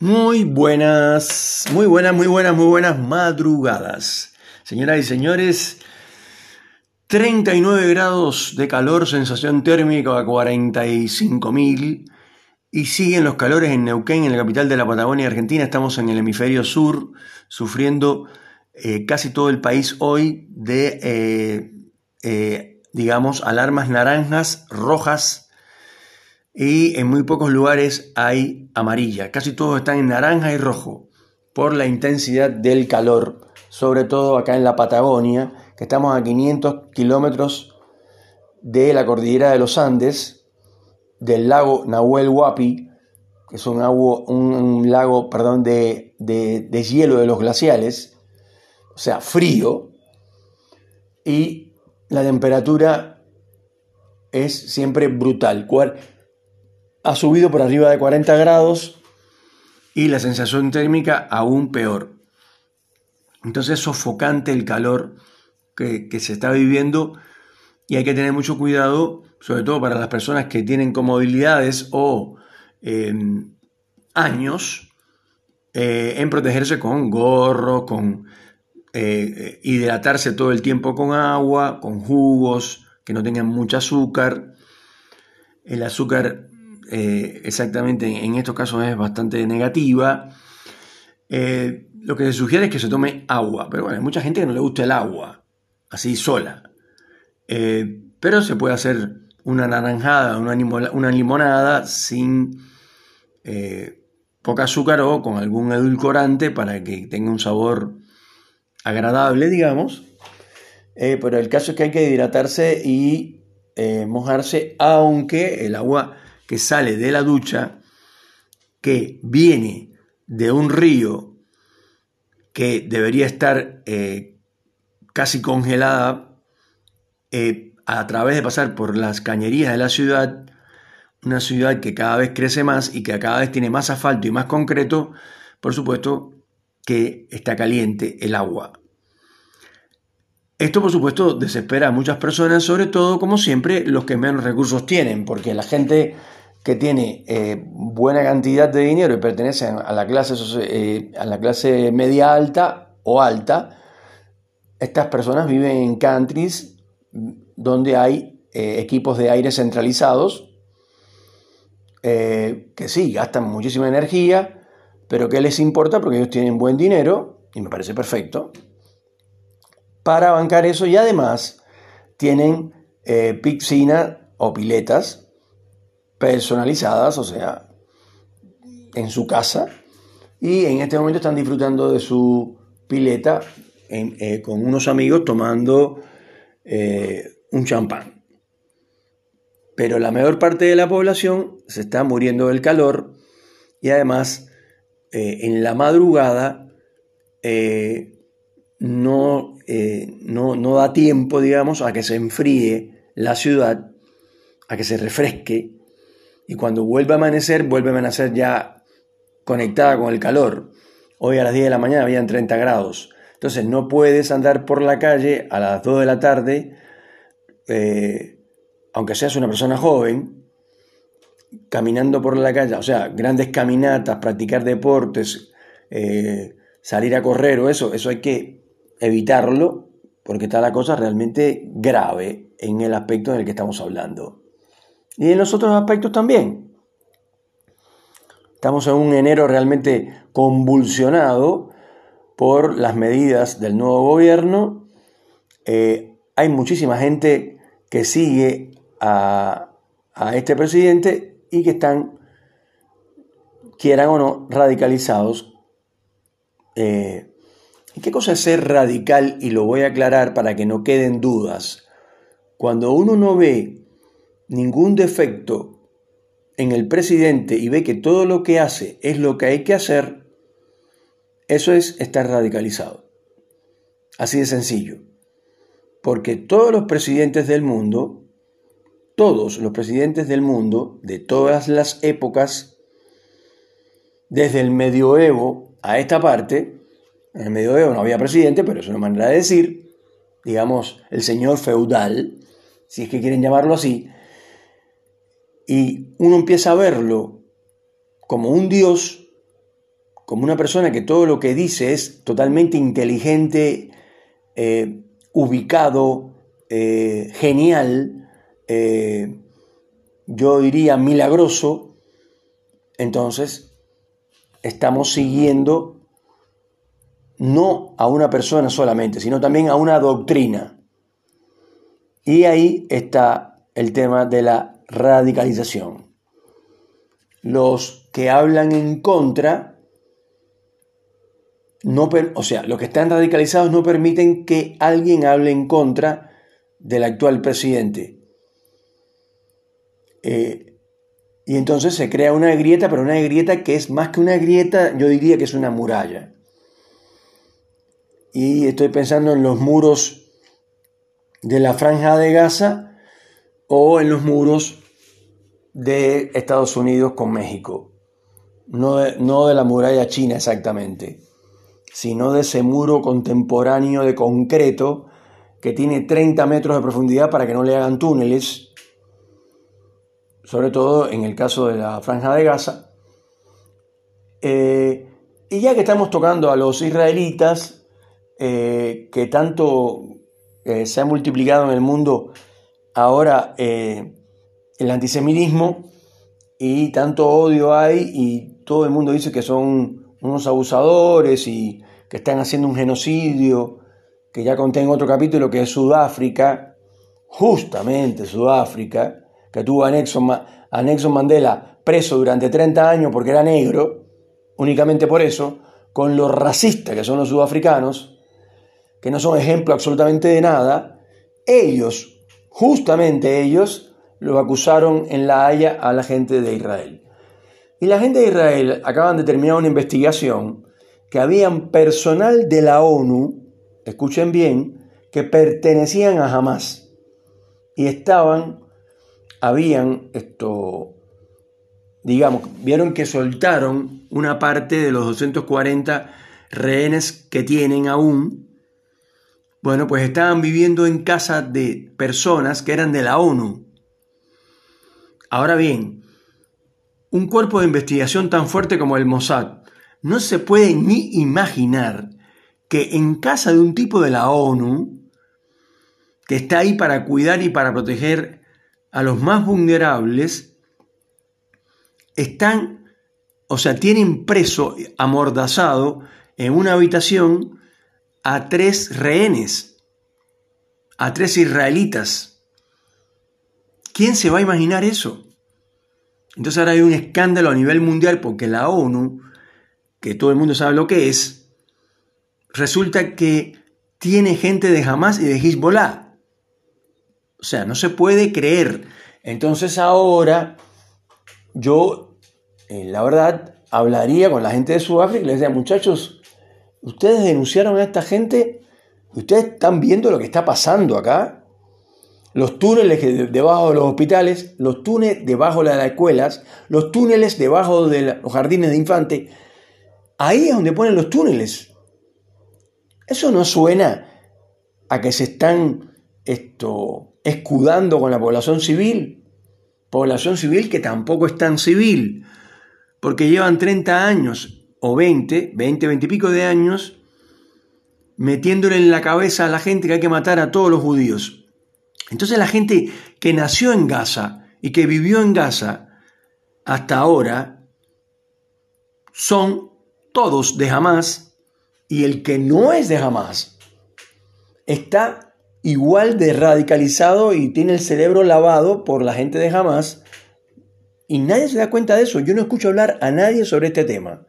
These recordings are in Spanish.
Muy buenas, muy buenas, muy buenas, muy buenas madrugadas. Señoras y señores, 39 grados de calor, sensación térmica a 45.000 y siguen los calores en Neuquén, en la capital de la Patagonia Argentina. Estamos en el hemisferio sur, sufriendo eh, casi todo el país hoy de, eh, eh, digamos, alarmas naranjas, rojas, y en muy pocos lugares hay amarilla. Casi todos están en naranja y rojo por la intensidad del calor, sobre todo acá en la Patagonia, que estamos a 500 kilómetros de la cordillera de los Andes, del lago Nahuel Huapi, que es un, un, lago perdón, de, de hielo de los glaciales, o sea, frío, y la temperatura es siempre brutal ha subido por arriba de 40 grados y la sensación térmica aún peor. Entonces es sofocante el calor que, se está viviendo y hay que tener mucho cuidado, sobre todo para las personas que tienen comodidades o em, años, eh, en protegerse con gorro, con eh, hidratarse todo el tiempo con agua, con jugos que no tengan mucho azúcar. El azúcar eh, exactamente en estos casos es bastante negativa. Eh, lo que se sugiere es que se tome agua, pero bueno, hay mucha gente que no le gusta el agua, así sola. Eh, pero se puede hacer una naranjada, una, una limonada sin poca azúcar o con algún edulcorante para que tenga un sabor agradable, digamos. pero el caso es que hay que hidratarse y mojarse, aunque el agua que sale de la ducha, que viene de un río que debería estar eh, casi congelada eh, a través de pasar por las cañerías de la ciudad, una ciudad que cada vez crece más y que cada vez tiene más asfalto y más concreto, por supuesto que está caliente el agua. Esto, por supuesto, desespera a muchas personas, sobre todo, como siempre, los que menos recursos tienen, porque la gente que tiene eh, buena cantidad de dinero y pertenece a la, clase, eh, a la clase media alta o alta, estas personas viven en countries donde hay eh, equipos de aire centralizados que sí, gastan muchísima energía, pero que les importa porque ellos tienen buen dinero, y me parece perfecto, para bancar eso y además tienen piscina o piletas personalizadas, o sea, en su casa, y en este momento están disfrutando de su pileta eh, con unos amigos tomando eh, un champán. Pero la mayor parte de la población se está muriendo del calor y además eh, en la madrugada no, no, no da tiempo, digamos, a que se enfríe la ciudad, a que se refresque y cuando vuelve a amanecer, vuelve a amanecer ya conectada con el calor. Hoy a las 10 de la mañana habían 30 grados. Entonces no puedes andar por la calle a las 2 de la tarde, eh, aunque seas una persona joven, caminando por la calle, o sea, grandes caminatas, practicar deportes, eh, salir a correr o eso, eso hay que evitarlo porque está la cosa realmente grave en el aspecto en el que estamos hablando y en los otros aspectos también. Estamos en un enero realmente convulsionado por las medidas del nuevo gobierno. Eh, hay muchísima gente que sigue a, este presidente y que están, quieran o no, radicalizados. Eh, ¿Y qué cosa es ser radical? Y lo voy a aclarar para que no queden dudas. Cuando uno no ve ningún defecto en el presidente y ve que todo lo que hace es lo que hay que hacer, eso es estar radicalizado. Así de sencillo. Porque todos los presidentes del mundo, todos los presidentes del mundo, de todas las épocas, desde el medioevo a esta parte, en el medioevo no había presidente, pero es una manera de decir, digamos, el señor feudal, si es que quieren llamarlo así, y uno empieza a verlo como un Dios como una persona que todo lo que dice es totalmente inteligente, eh, ubicado, eh, genial, eh, yo diría milagroso, entonces estamos siguiendo no a una persona solamente, sino también a una doctrina. Y ahí está el tema de la radicalización. Los que hablan en contra no, o sea, los que están radicalizados no permiten que alguien hable en contra del actual presidente. Eh, y entonces se crea una grieta, pero una grieta que es más que una grieta, yo diría que es una muralla. Y estoy pensando en los muros de la franja de Gaza o en los muros de Estados Unidos con México. No no de la muralla china exactamente sino de ese muro contemporáneo de concreto que tiene 30 metros de profundidad para que no le hagan túneles, sobre todo en el caso de la franja de Gaza. Eh, y ya que estamos tocando a los israelitas, eh, que tanto eh, se ha multiplicado en el mundo ahora el antisemitismo y tanto odio hay y todo el mundo dice que son unos abusadores y que están haciendo un genocidio, que ya conté en otro capítulo, que es Sudáfrica, justamente Sudáfrica, que tuvo a Nelson, Mandela preso durante 30 años porque era negro, únicamente por eso, con los racistas que son los sudafricanos, que no son ejemplo absolutamente de nada, ellos, justamente ellos, lo acusaron en La Haya a la gente de Israel. Y la gente de Israel acaban de terminar una investigación que habían personal de la ONU, escuchen bien, que pertenecían a Hamas y estaban, habían esto, digamos, vieron que soltaron una parte de los 240 rehenes que tienen aún. Bueno, pues estaban viviendo en casa de personas que eran de la ONU. Ahora bien, un cuerpo de investigación tan fuerte como el Mossad no se puede ni imaginar que en casa de un tipo de la ONU, que está ahí para cuidar y para proteger a los más vulnerables, están, o sea, tienen preso, amordazado, en una habitación a tres rehenes, a tres israelitas. ¿Quién se va a imaginar eso? Entonces ahora hay un escándalo a nivel mundial porque la ONU que todo el mundo sabe lo que es, resulta que tiene gente de Hamas y de Hezbollah. O sea, no se puede creer. Entonces ahora yo, la verdad, hablaría con la gente de Sudáfrica y les diría, muchachos, ustedes denunciaron a esta gente, ustedes están viendo lo que está pasando acá. Los túneles debajo de los hospitales, los túneles debajo de las escuelas, los túneles debajo de los jardines de infantes Ahí es donde ponen los túneles. Eso no suena a que se están esto, escudando con la población civil. Población civil que tampoco es tan civil, porque llevan 30 años o 20, 20, 20 y pico de años metiéndole en la cabeza a la gente que hay que matar a todos los judíos. Entonces la gente que nació en Gaza y que vivió en Gaza hasta ahora son todos de Hamas y el que no es de Hamas está igual de radicalizado y tiene el cerebro lavado por la gente de Hamas y nadie se da cuenta de eso. Yo no escucho hablar a nadie sobre este tema.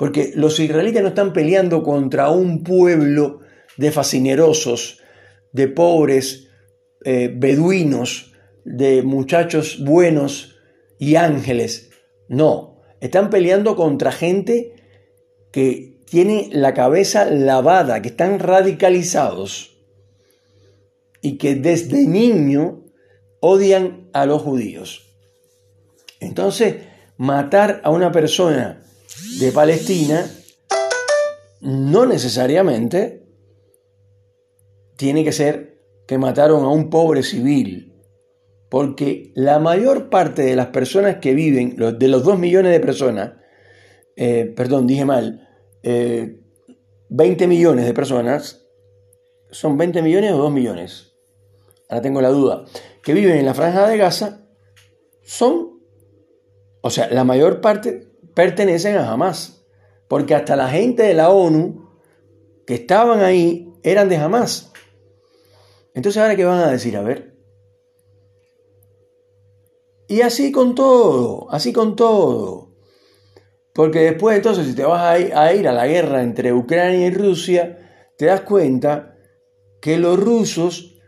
Porque los israelitas no están peleando contra un pueblo de fascinerosos, de pobres, eh, beduinos, de muchachos buenos y ángeles. No, están peleando contra gente que tiene la cabeza lavada, que están radicalizados y que desde niño odian a los judíos. Entonces, matar a una persona de Palestina no necesariamente tiene que ser que mataron a un pobre civil, porque la mayor parte de las personas que viven, de los dos millones de personas eh, perdón, dije mal, 20 millones de personas, ¿son 20 millones o 2 millones? Ahora tengo la duda, que viven en la franja de Gaza, son, o sea, la mayor parte pertenecen a Hamas, porque hasta la gente de la ONU que estaban ahí eran de Hamas. Entonces, ¿ahora qué van a decir? A ver. Y así con todo, así con todo. Porque después entonces, si te vas a ir a la guerra entre Ucrania y Rusia, te das cuenta que los rusos,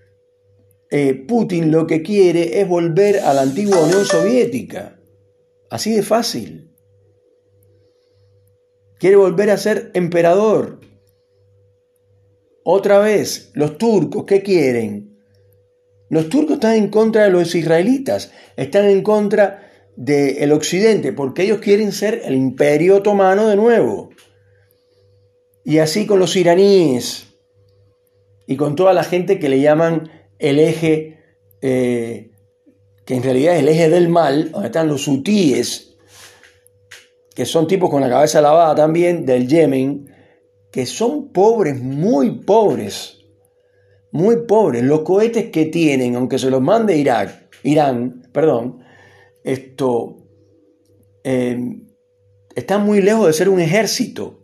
eh, Putin lo que quiere es volver a la antigua Unión Soviética. Así de fácil. Quiere volver a ser emperador. Otra vez, los turcos, ¿qué quieren? Los turcos están en contra de los israelitas, están en contra del occidente, porque ellos quieren ser el imperio otomano de nuevo. Y así con los iraníes y con toda la gente que le llaman el eje, eh, que en realidad es el eje del mal, donde están los hutíes, que son tipos con la cabeza lavada también, del Yemen, que son pobres, muy pobres, muy pobres. Los cohetes que tienen, aunque se los mande Irak, Irán, perdón, esto eh, están muy lejos de ser un ejército,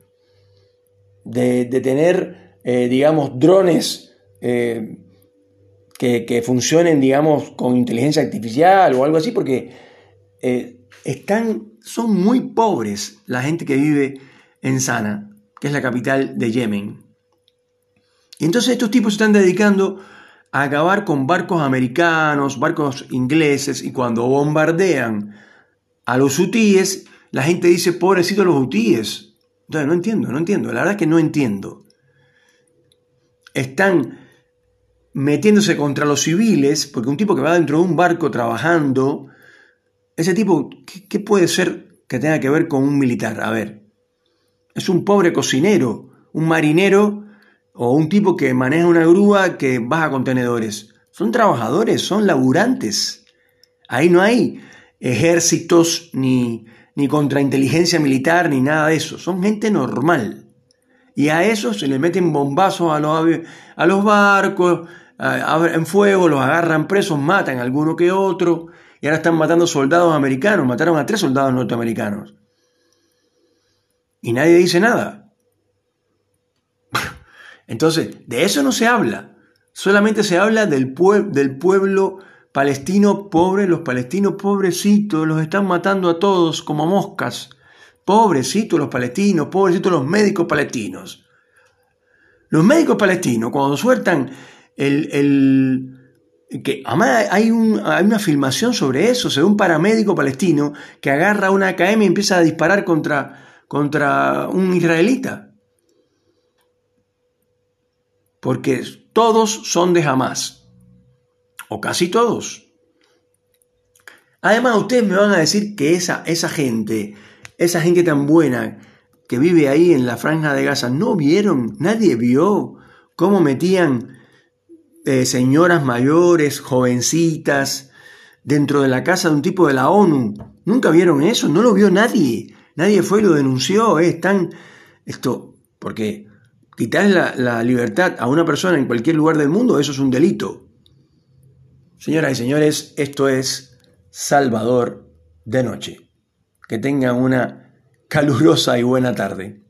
de, tener, eh, digamos, drones eh, que, que, funcionen, digamos, con inteligencia artificial o algo así, porque están, son muy pobres la gente que vive en Sana que es la capital de Yemen. Y entonces estos tipos se están dedicando a acabar con barcos americanos, barcos ingleses, y cuando bombardean a los hutíes, la gente dice, pobrecito los hutíes. Entonces, no entiendo, no entiendo, la verdad es que no entiendo. Están metiéndose contra los civiles, porque un tipo que va dentro de un barco trabajando, ese tipo, qué puede ser que tenga que ver con un militar? A ver, es un pobre cocinero, un marinero o un tipo que maneja una grúa que baja contenedores. Son trabajadores, son laburantes. Ahí no hay ejércitos ni, ni contrainteligencia militar ni nada de eso. Son gente normal. Y a eso se le meten bombazos a los, a los barcos, en fuego, los agarran presos, matan a alguno que otro. Y ahora están matando soldados americanos. Mataron a tres soldados norteamericanos y nadie dice nada. Entonces, de eso no se habla. Solamente se habla del, del pueblo palestino pobre. Los palestinos pobrecitos los están matando a todos como moscas. Pobrecitos los palestinos, pobrecitos los médicos palestinos. Los médicos palestinos, cuando sueltan el, el que además hay, un, hay, una filmación sobre eso, se un paramédico palestino que agarra una AKM y empieza a disparar contra, contra un israelita. Porque todos son de Hamas. O casi todos. Además, ustedes me van a decir que esa, esa gente, esa gente tan buena que vive ahí en la franja de Gaza, no vieron, nadie vio cómo metían eh, señoras mayores, jovencitas, dentro de la casa de un tipo de la ONU. Nunca vieron eso, no lo vio nadie. Nadie fue y lo denunció, es tan... Esto, porque quitar la, la libertad a una persona en cualquier lugar del mundo, eso es un delito. Señoras y señores, esto es Salvador de Noche. Que tengan una calurosa y buena tarde.